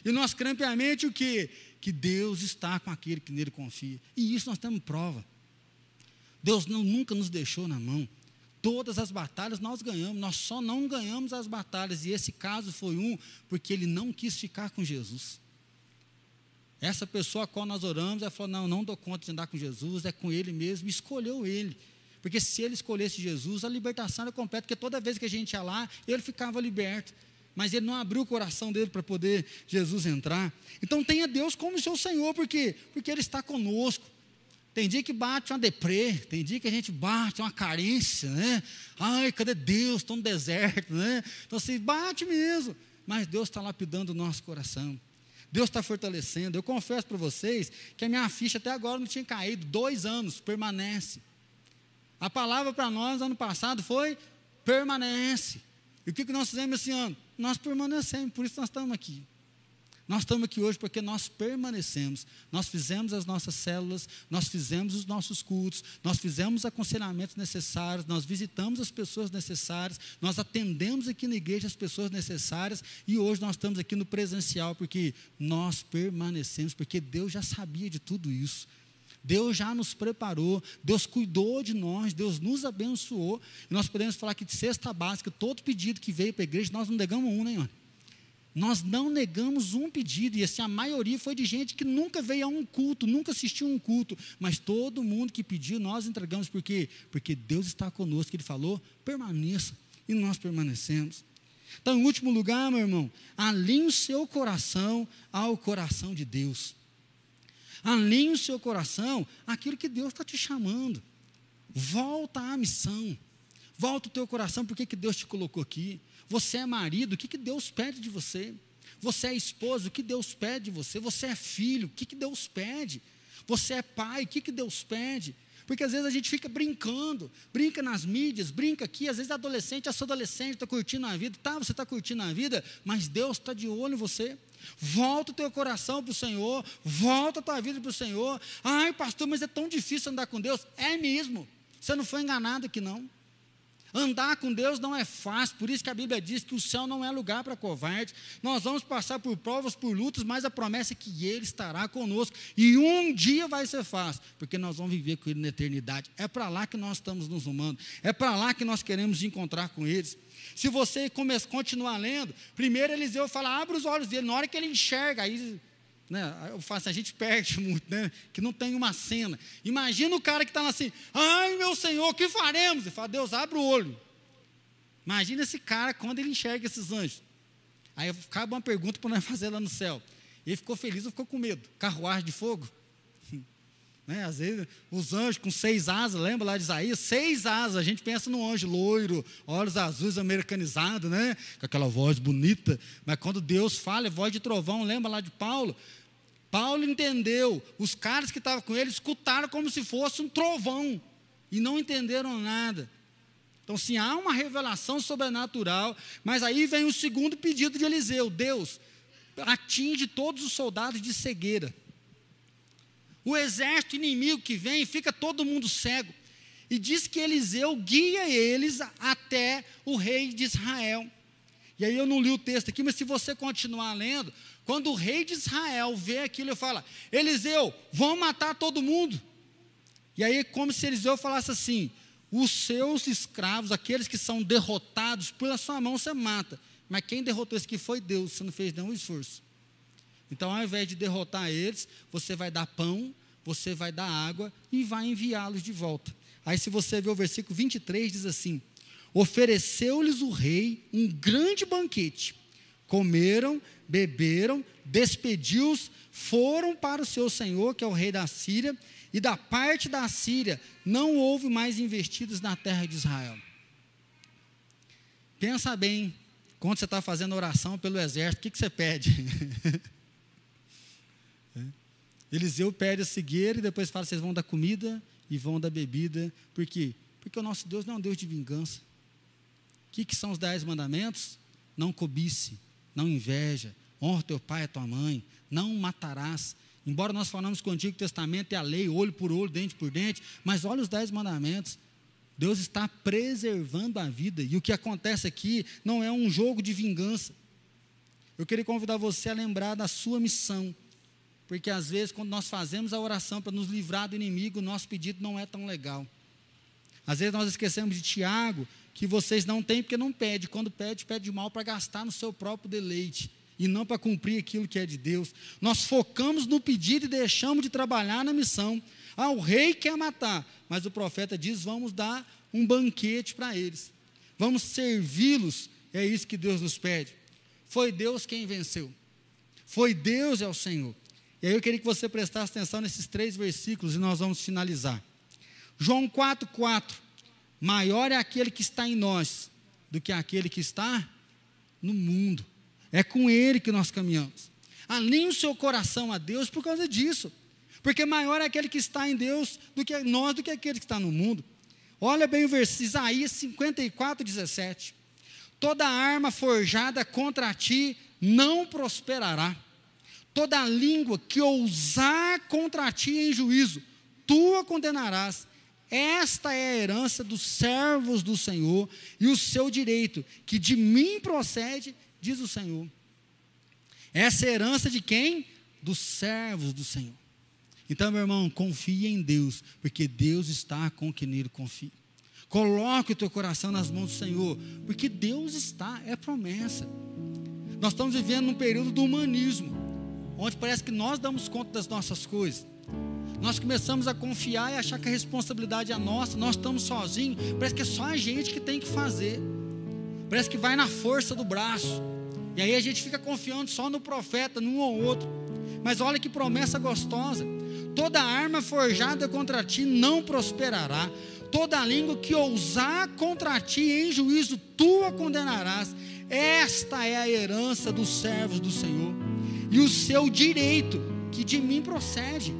E nós cremos piamente o quê? Que Deus está com aquele que nele confia. E isso nós temos prova. Deus não, nunca nos deixou na mão. Todas as batalhas nós ganhamos, nós só não ganhamos as batalhas, e esse caso foi um, porque ele não quis ficar com Jesus. Essa pessoa a qual nós oramos, ela falou: Não, não dou conta de andar com Jesus, é com ele mesmo, escolheu ele. Porque se ele escolhesse Jesus, a libertação era completa, porque toda vez que a gente ia lá, ele ficava liberto. Mas ele não abriu o coração dele para poder Jesus entrar. Então tenha Deus como seu Senhor, por quê? Porque Ele está conosco. Tem dia que bate uma deprê, tem dia que a gente bate uma carência, né? Ai, cadê Deus? Estou no deserto, né? Então assim, bate mesmo. Mas Deus está lapidando o nosso coração. Deus está fortalecendo. Eu confesso para vocês que a minha ficha até agora não tinha caído. Dois anos, permanece. A palavra para nós ano passado foi permanece. E o que, que nós fizemos esse ano? Nós permanecemos, por isso nós estamos aqui. Nós estamos aqui hoje porque nós permanecemos. Nós fizemos as nossas células, nós fizemos os nossos cultos, nós fizemos os aconselhamentos necessários, nós visitamos as pessoas necessárias, nós atendemos aqui na igreja as pessoas necessárias e hoje nós estamos aqui no presencial porque nós permanecemos, porque Deus já sabia de tudo isso. Deus já nos preparou, Deus cuidou de nós, Deus nos abençoou. E nós podemos falar que de cesta básica, todo pedido que veio para a igreja, nós não negamos um, né, irmão? Nós não negamos um pedido, e assim, a maioria foi de gente que nunca veio a um culto, nunca assistiu a um culto, mas todo mundo que pediu, nós entregamos, por quê? Porque Deus está conosco, Ele falou, permaneça, e nós permanecemos. Então, em último lugar, meu irmão, alinhe o seu coração ao coração de Deus. Alinhe o seu coração àquilo que Deus está te chamando. Volta à missão. Volta o teu coração, porque que Deus te colocou aqui. Você é marido, o que, que Deus pede de você? Você é esposo, o que Deus pede de você? Você é filho, o que, que Deus pede? Você é pai, o que, que Deus pede? Porque às vezes a gente fica brincando, brinca nas mídias, brinca aqui, às vezes adolescente, a sua adolescente está curtindo a vida, tá, você está curtindo a vida, mas Deus está de olho em você. Volta o teu coração para o Senhor, volta a tua vida para o Senhor. Ai, pastor, mas é tão difícil andar com Deus. É mesmo. Você não foi enganado aqui, não. Andar com Deus não é fácil, por isso que a Bíblia diz que o céu não é lugar para covarde. Nós vamos passar por provas, por lutas, mas a promessa é que Ele estará conosco. E um dia vai ser fácil, porque nós vamos viver com Ele na eternidade. É para lá que nós estamos nos rumando, é para lá que nós queremos encontrar com eles. Se você continuar lendo, primeiro Eliseu fala, abre os olhos dele, na hora que ele enxerga, aí né? Eu faço, a gente perde (laughs) muito, né? Que não tem uma cena. Imagina o cara que está assim, ai meu Senhor, que faremos? Ele fala, Deus, abre o olho. Imagina esse cara quando ele enxerga esses anjos. Aí acaba uma pergunta para nós (laughs) fazer lá no céu. Ele ficou feliz ou ficou com medo? Carruagem de fogo? Né? Às vezes, os anjos com seis asas, lembra lá de Isaías? Seis asas, a gente pensa no anjo loiro, olhos azuis, americanizado, né? com aquela voz bonita. Mas quando Deus fala, é voz de trovão, lembra lá de Paulo? Paulo entendeu, os caras que estavam com ele escutaram como se fosse um trovão e não entenderam nada. Então, sim, há uma revelação sobrenatural, mas aí vem o segundo pedido de Eliseu: Deus, atinge todos os soldados de cegueira. O exército inimigo que vem, fica todo mundo cego. E diz que Eliseu guia eles até o rei de Israel. E aí eu não li o texto aqui, mas se você continuar lendo, quando o rei de Israel vê aquilo, ele fala: Eliseu, vão matar todo mundo. E aí, como se Eliseu falasse assim: os seus escravos, aqueles que são derrotados, pela sua mão você mata. Mas quem derrotou esse aqui foi Deus, você não fez nenhum esforço. Então, ao invés de derrotar eles, você vai dar pão, você vai dar água e vai enviá-los de volta. Aí, se você ver o versículo 23, diz assim: Ofereceu-lhes o rei um grande banquete. Comeram, beberam, despediu-os, foram para o seu senhor, que é o rei da Síria, e da parte da Síria não houve mais investidos na terra de Israel. Pensa bem, quando você está fazendo oração pelo exército, o que, que você pede? (laughs) Eliseu pede a cegueira e depois fala: vocês vão dar comida e vão dar bebida. Por quê? Porque o nosso Deus não é um Deus de vingança. O que, que são os dez mandamentos? não cobice, não inveja, honra teu pai e tua mãe, não matarás. Embora nós falamos com o Antigo Testamento e a lei, olho por olho, dente por dente, mas olha os dez mandamentos. Deus está preservando a vida. E o que acontece aqui não é um jogo de vingança. Eu queria convidar você a lembrar da sua missão. Porque às vezes, quando nós fazemos a oração para nos livrar do inimigo, o nosso pedido não é tão legal. Às vezes nós esquecemos de Tiago, que vocês não têm porque não pede. Quando pede, pede mal para gastar no seu próprio deleite e não para cumprir aquilo que é de Deus. Nós focamos no pedido e deixamos de trabalhar na missão. Ah, o rei quer matar, mas o profeta diz: vamos dar um banquete para eles, vamos servi-los. É isso que Deus nos pede. Foi Deus quem venceu, foi Deus é o Senhor. E aí eu queria que você prestasse atenção nesses três versículos e nós vamos finalizar. João 4,4: Maior é aquele que está em nós do que aquele que está no mundo. É com Ele que nós caminhamos. Alinhe o seu coração a Deus por causa disso. Porque maior é aquele que está em Deus do que nós, do que aquele que está no mundo. Olha bem o versículo, Isaías 54, 17. Toda arma forjada contra ti não prosperará. Toda língua que ousar contra ti em juízo, tu a condenarás. Esta é a herança dos servos do Senhor e o seu direito, que de mim procede diz o Senhor. Essa é a herança de quem? Dos servos do Senhor. Então, meu irmão, confie em Deus, porque Deus está com quem nele confia. Coloque o teu coração nas mãos do Senhor, porque Deus está, é promessa. Nós estamos vivendo num período do humanismo, onde parece que nós damos conta das nossas coisas. Nós começamos a confiar e achar que a responsabilidade é nossa, nós estamos sozinhos, parece que é só a gente que tem que fazer. Parece que vai na força do braço. E aí a gente fica confiando só no profeta, num ou outro. Mas olha que promessa gostosa. Toda arma forjada contra ti não prosperará. Toda língua que ousar contra ti em juízo, tu a condenarás. Esta é a herança dos servos do Senhor. E o seu direito, que de mim procede.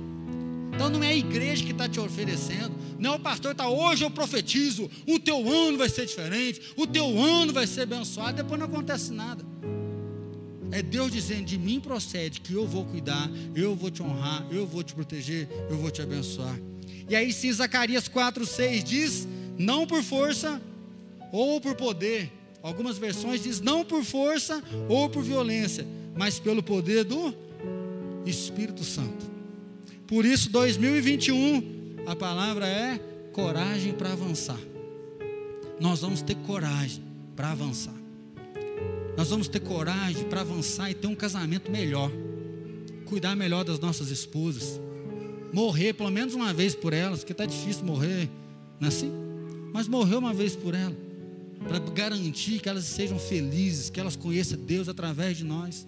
Então não é a igreja que está te oferecendo, não é o pastor que está, hoje eu profetizo, o teu ano vai ser diferente, o teu ano vai ser abençoado, depois não acontece nada. É Deus dizendo: de mim procede que eu vou cuidar, eu vou te honrar, eu vou te proteger, eu vou te abençoar. E aí, sim, Zacarias 4,6 diz: não por força ou por poder. Algumas versões diz não por força ou por violência, mas pelo poder do Espírito Santo. Por isso, 2021, a palavra é coragem para avançar. Nós vamos ter coragem para avançar. Nós vamos ter coragem para avançar e ter um casamento melhor. Cuidar melhor das nossas esposas. Morrer pelo menos uma vez por elas, porque está difícil morrer, não é assim? Mas morrer uma vez por elas, para garantir que elas sejam felizes, que elas conheçam Deus através de nós.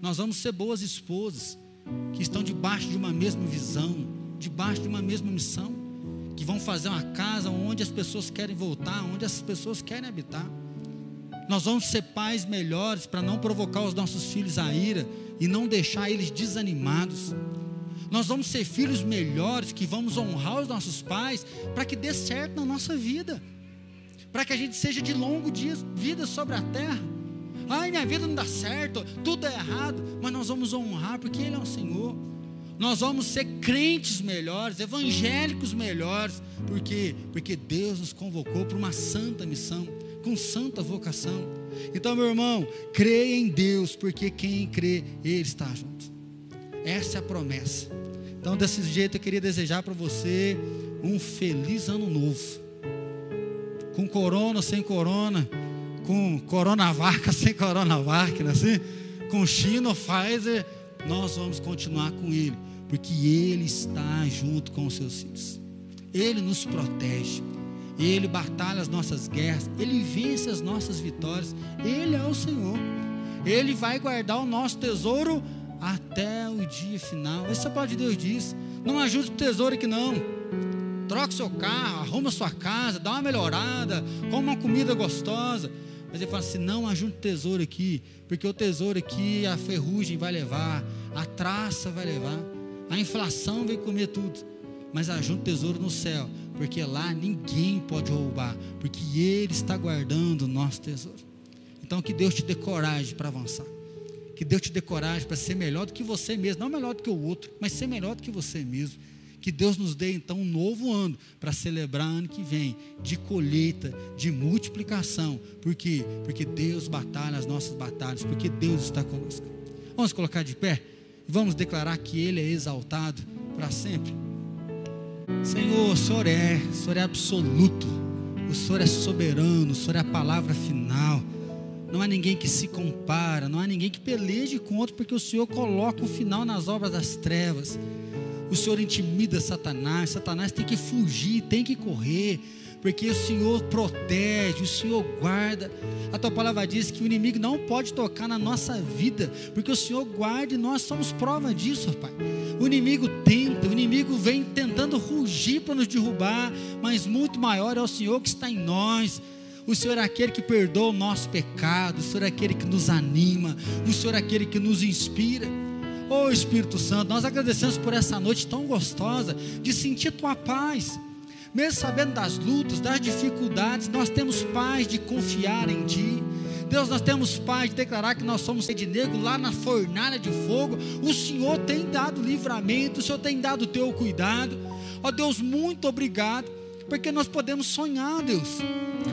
Nós vamos ser boas esposas, que estão debaixo de uma mesma visão, debaixo de uma mesma missão, que vão fazer uma casa onde as pessoas querem voltar, onde as pessoas querem habitar. Nós vamos ser pais melhores para não provocar os nossos filhos a ira e não deixar eles desanimados. Nós vamos ser filhos melhores que vamos honrar os nossos pais para que dê certo na nossa vida, para que a gente seja de longo dia, vida sobre a terra. Ai, minha vida não dá certo, tudo é errado, mas nós vamos honrar porque Ele é o Senhor. Nós vamos ser crentes melhores, evangélicos melhores, porque porque Deus nos convocou para uma santa missão com santa vocação. Então, meu irmão, creia em Deus, porque quem crê, Ele está junto. Essa é a promessa. Então, desse jeito, eu queria desejar para você um feliz ano novo. Com corona, sem corona, com coronavac, (laughs) sem coronavac, não é assim? Com China, Pfizer, nós vamos continuar com Ele, porque Ele está junto com os seus filhos. Ele nos protege. Ele batalha as nossas guerras, Ele vence as nossas vitórias, Ele é o Senhor. Ele vai guardar o nosso tesouro até o dia final. Esse é palavra de Deus diz. Não ajude o tesouro aqui não. Troque seu carro, arruma sua casa, dá uma melhorada, coma uma comida gostosa. Mas ele fala assim: não ajude o tesouro aqui, porque o tesouro aqui a ferrugem vai levar, a traça vai levar, a inflação vai comer tudo. Mas ajunte tesouro no céu, porque lá ninguém pode roubar, porque Ele está guardando o nosso tesouro. Então, que Deus te dê coragem para avançar. Que Deus te dê coragem para ser melhor do que você mesmo, não melhor do que o outro, mas ser melhor do que você mesmo. Que Deus nos dê então um novo ano para celebrar ano que vem de colheita, de multiplicação. Por quê? Porque Deus batalha as nossas batalhas, porque Deus está conosco. Vamos colocar de pé e vamos declarar que Ele é exaltado para sempre. Senhor, o Senhor é, o Senhor é absoluto, o Senhor é soberano, o Senhor é a palavra final. Não há ninguém que se compara, não há ninguém que peleje contra, porque o Senhor coloca o final nas obras das trevas. O Senhor intimida Satanás, Satanás tem que fugir, tem que correr, porque o Senhor protege, o Senhor guarda. A tua palavra diz que o inimigo não pode tocar na nossa vida, porque o Senhor guarda e nós somos prova disso, Pai. O inimigo tenta, o inimigo vem tentando rugir para nos derrubar, mas muito maior é o Senhor que está em nós. O Senhor é aquele que perdoa o nosso pecado, o Senhor é aquele que nos anima, o Senhor é aquele que nos inspira. Oh Espírito Santo, nós agradecemos por essa noite tão gostosa de sentir tua paz. Mesmo sabendo das lutas, das dificuldades, nós temos paz de confiar em Ti. Deus, nós temos paz de declarar que nós somos de negro lá na fornalha de fogo. O Senhor tem dado livramento, o Senhor tem dado o teu cuidado. Ó oh, Deus, muito obrigado porque nós podemos sonhar, Deus.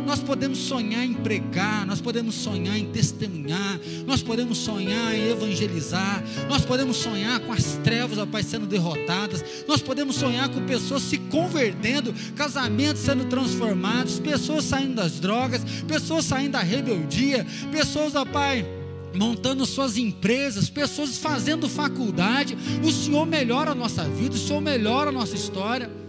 Nós podemos sonhar em pregar, nós podemos sonhar em testemunhar, nós podemos sonhar em evangelizar, nós podemos sonhar com as trevas, ó Pai, sendo derrotadas, nós podemos sonhar com pessoas se convertendo, casamentos sendo transformados, pessoas saindo das drogas, pessoas saindo da rebeldia, pessoas, ó Pai, montando suas empresas, pessoas fazendo faculdade. O Senhor melhora a nossa vida, o Senhor melhora a nossa história.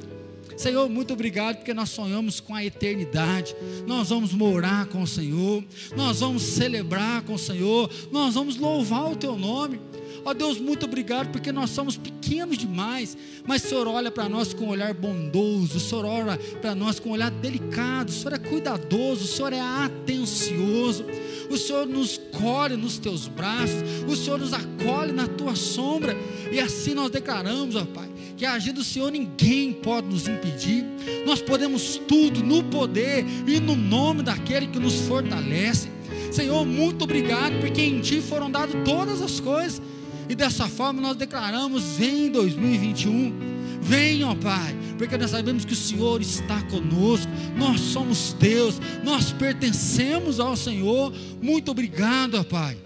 Senhor, muito obrigado porque nós sonhamos com a eternidade. Nós vamos morar com o Senhor, nós vamos celebrar com o Senhor, nós vamos louvar o teu nome. Ó oh, Deus, muito obrigado porque nós somos pequenos demais, mas o Senhor olha para nós com um olhar bondoso, o Senhor olha para nós com um olhar delicado, o Senhor é cuidadoso, o Senhor é atencioso, o Senhor nos colhe nos teus braços, o Senhor nos acolhe na tua sombra, e assim nós declaramos, ó Pai, que a agir do Senhor ninguém pode nos impedir. Nós podemos tudo no poder e no nome daquele que nos fortalece. Senhor, muito obrigado, porque em Ti foram dadas todas as coisas. E dessa forma nós declaramos: vem 2021. Venha, ó Pai, porque nós sabemos que o Senhor está conosco, nós somos Deus, nós pertencemos ao Senhor. Muito obrigado, ó Pai.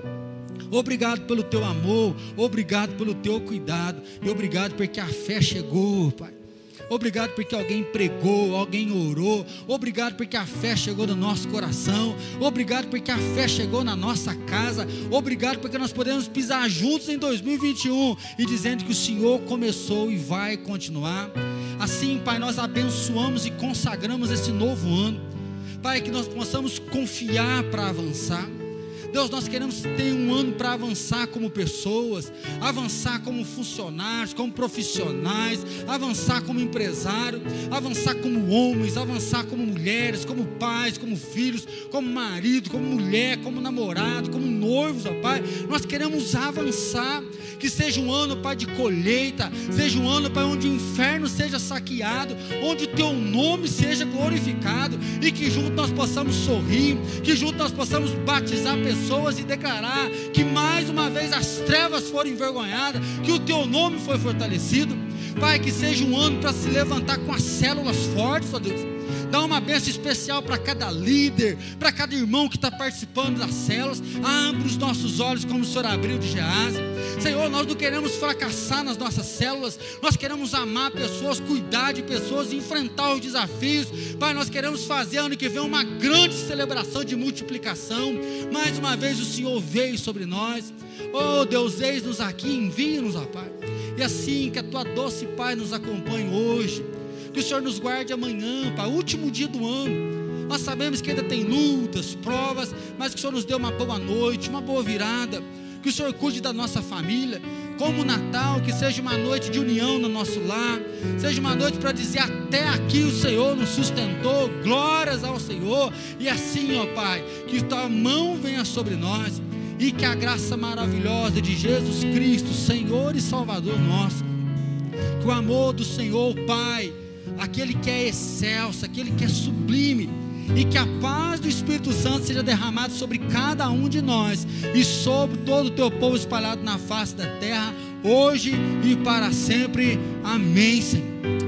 Obrigado pelo teu amor, obrigado pelo teu cuidado, e obrigado porque a fé chegou, Pai. Obrigado porque alguém pregou, alguém orou. Obrigado porque a fé chegou no nosso coração. Obrigado porque a fé chegou na nossa casa. Obrigado porque nós podemos pisar juntos em 2021 e dizendo que o Senhor começou e vai continuar. Assim, Pai, nós abençoamos e consagramos esse novo ano. Pai, que nós possamos confiar para avançar. Deus, nós queremos ter um ano para avançar como pessoas, avançar como funcionários, como profissionais, avançar como empresário, avançar como homens, avançar como mulheres, como pais, como filhos, como marido, como mulher, como namorado, como noivos, ó Pai. Nós queremos avançar, que seja um ano, Pai, de colheita, seja um ano, Pai, onde o inferno seja saqueado, onde o Teu nome seja glorificado e que junto nós possamos sorrir, que junto nós possamos batizar pessoas pessoas e declarar que mais uma vez as trevas foram envergonhadas, que o teu nome foi fortalecido. Pai, que seja um ano para se levantar com as células fortes, ó Deus Dá uma bênção especial para cada líder, para cada irmão que está participando das células. Abre os nossos olhos como o Senhor abriu de Gease. Senhor, nós não queremos fracassar nas nossas células. Nós queremos amar pessoas, cuidar de pessoas, enfrentar os desafios. Pai, nós queremos fazer ano que vem uma grande celebração de multiplicação. Mais uma vez o Senhor veio sobre nós. Oh Deus, eis-nos aqui, envie-nos, ó Pai. E assim que a tua doce Pai nos acompanhe hoje que o Senhor nos guarde amanhã, para o último dia do ano. Nós sabemos que ainda tem lutas, provas, mas que o Senhor nos deu uma boa noite, uma boa virada. Que o Senhor cuide da nossa família, como o Natal, que seja uma noite de união no nosso lar, seja uma noite para dizer até aqui o Senhor nos sustentou, glórias ao Senhor, e assim, ó Pai, que tua mão venha sobre nós. E que a graça maravilhosa de Jesus Cristo, Senhor e Salvador nosso, que o amor do Senhor, Pai, aquele que é excelso, aquele que é sublime, e que a paz do Espírito Santo seja derramada sobre cada um de nós e sobre todo o teu povo espalhado na face da terra, hoje e para sempre. Amém, Senhor.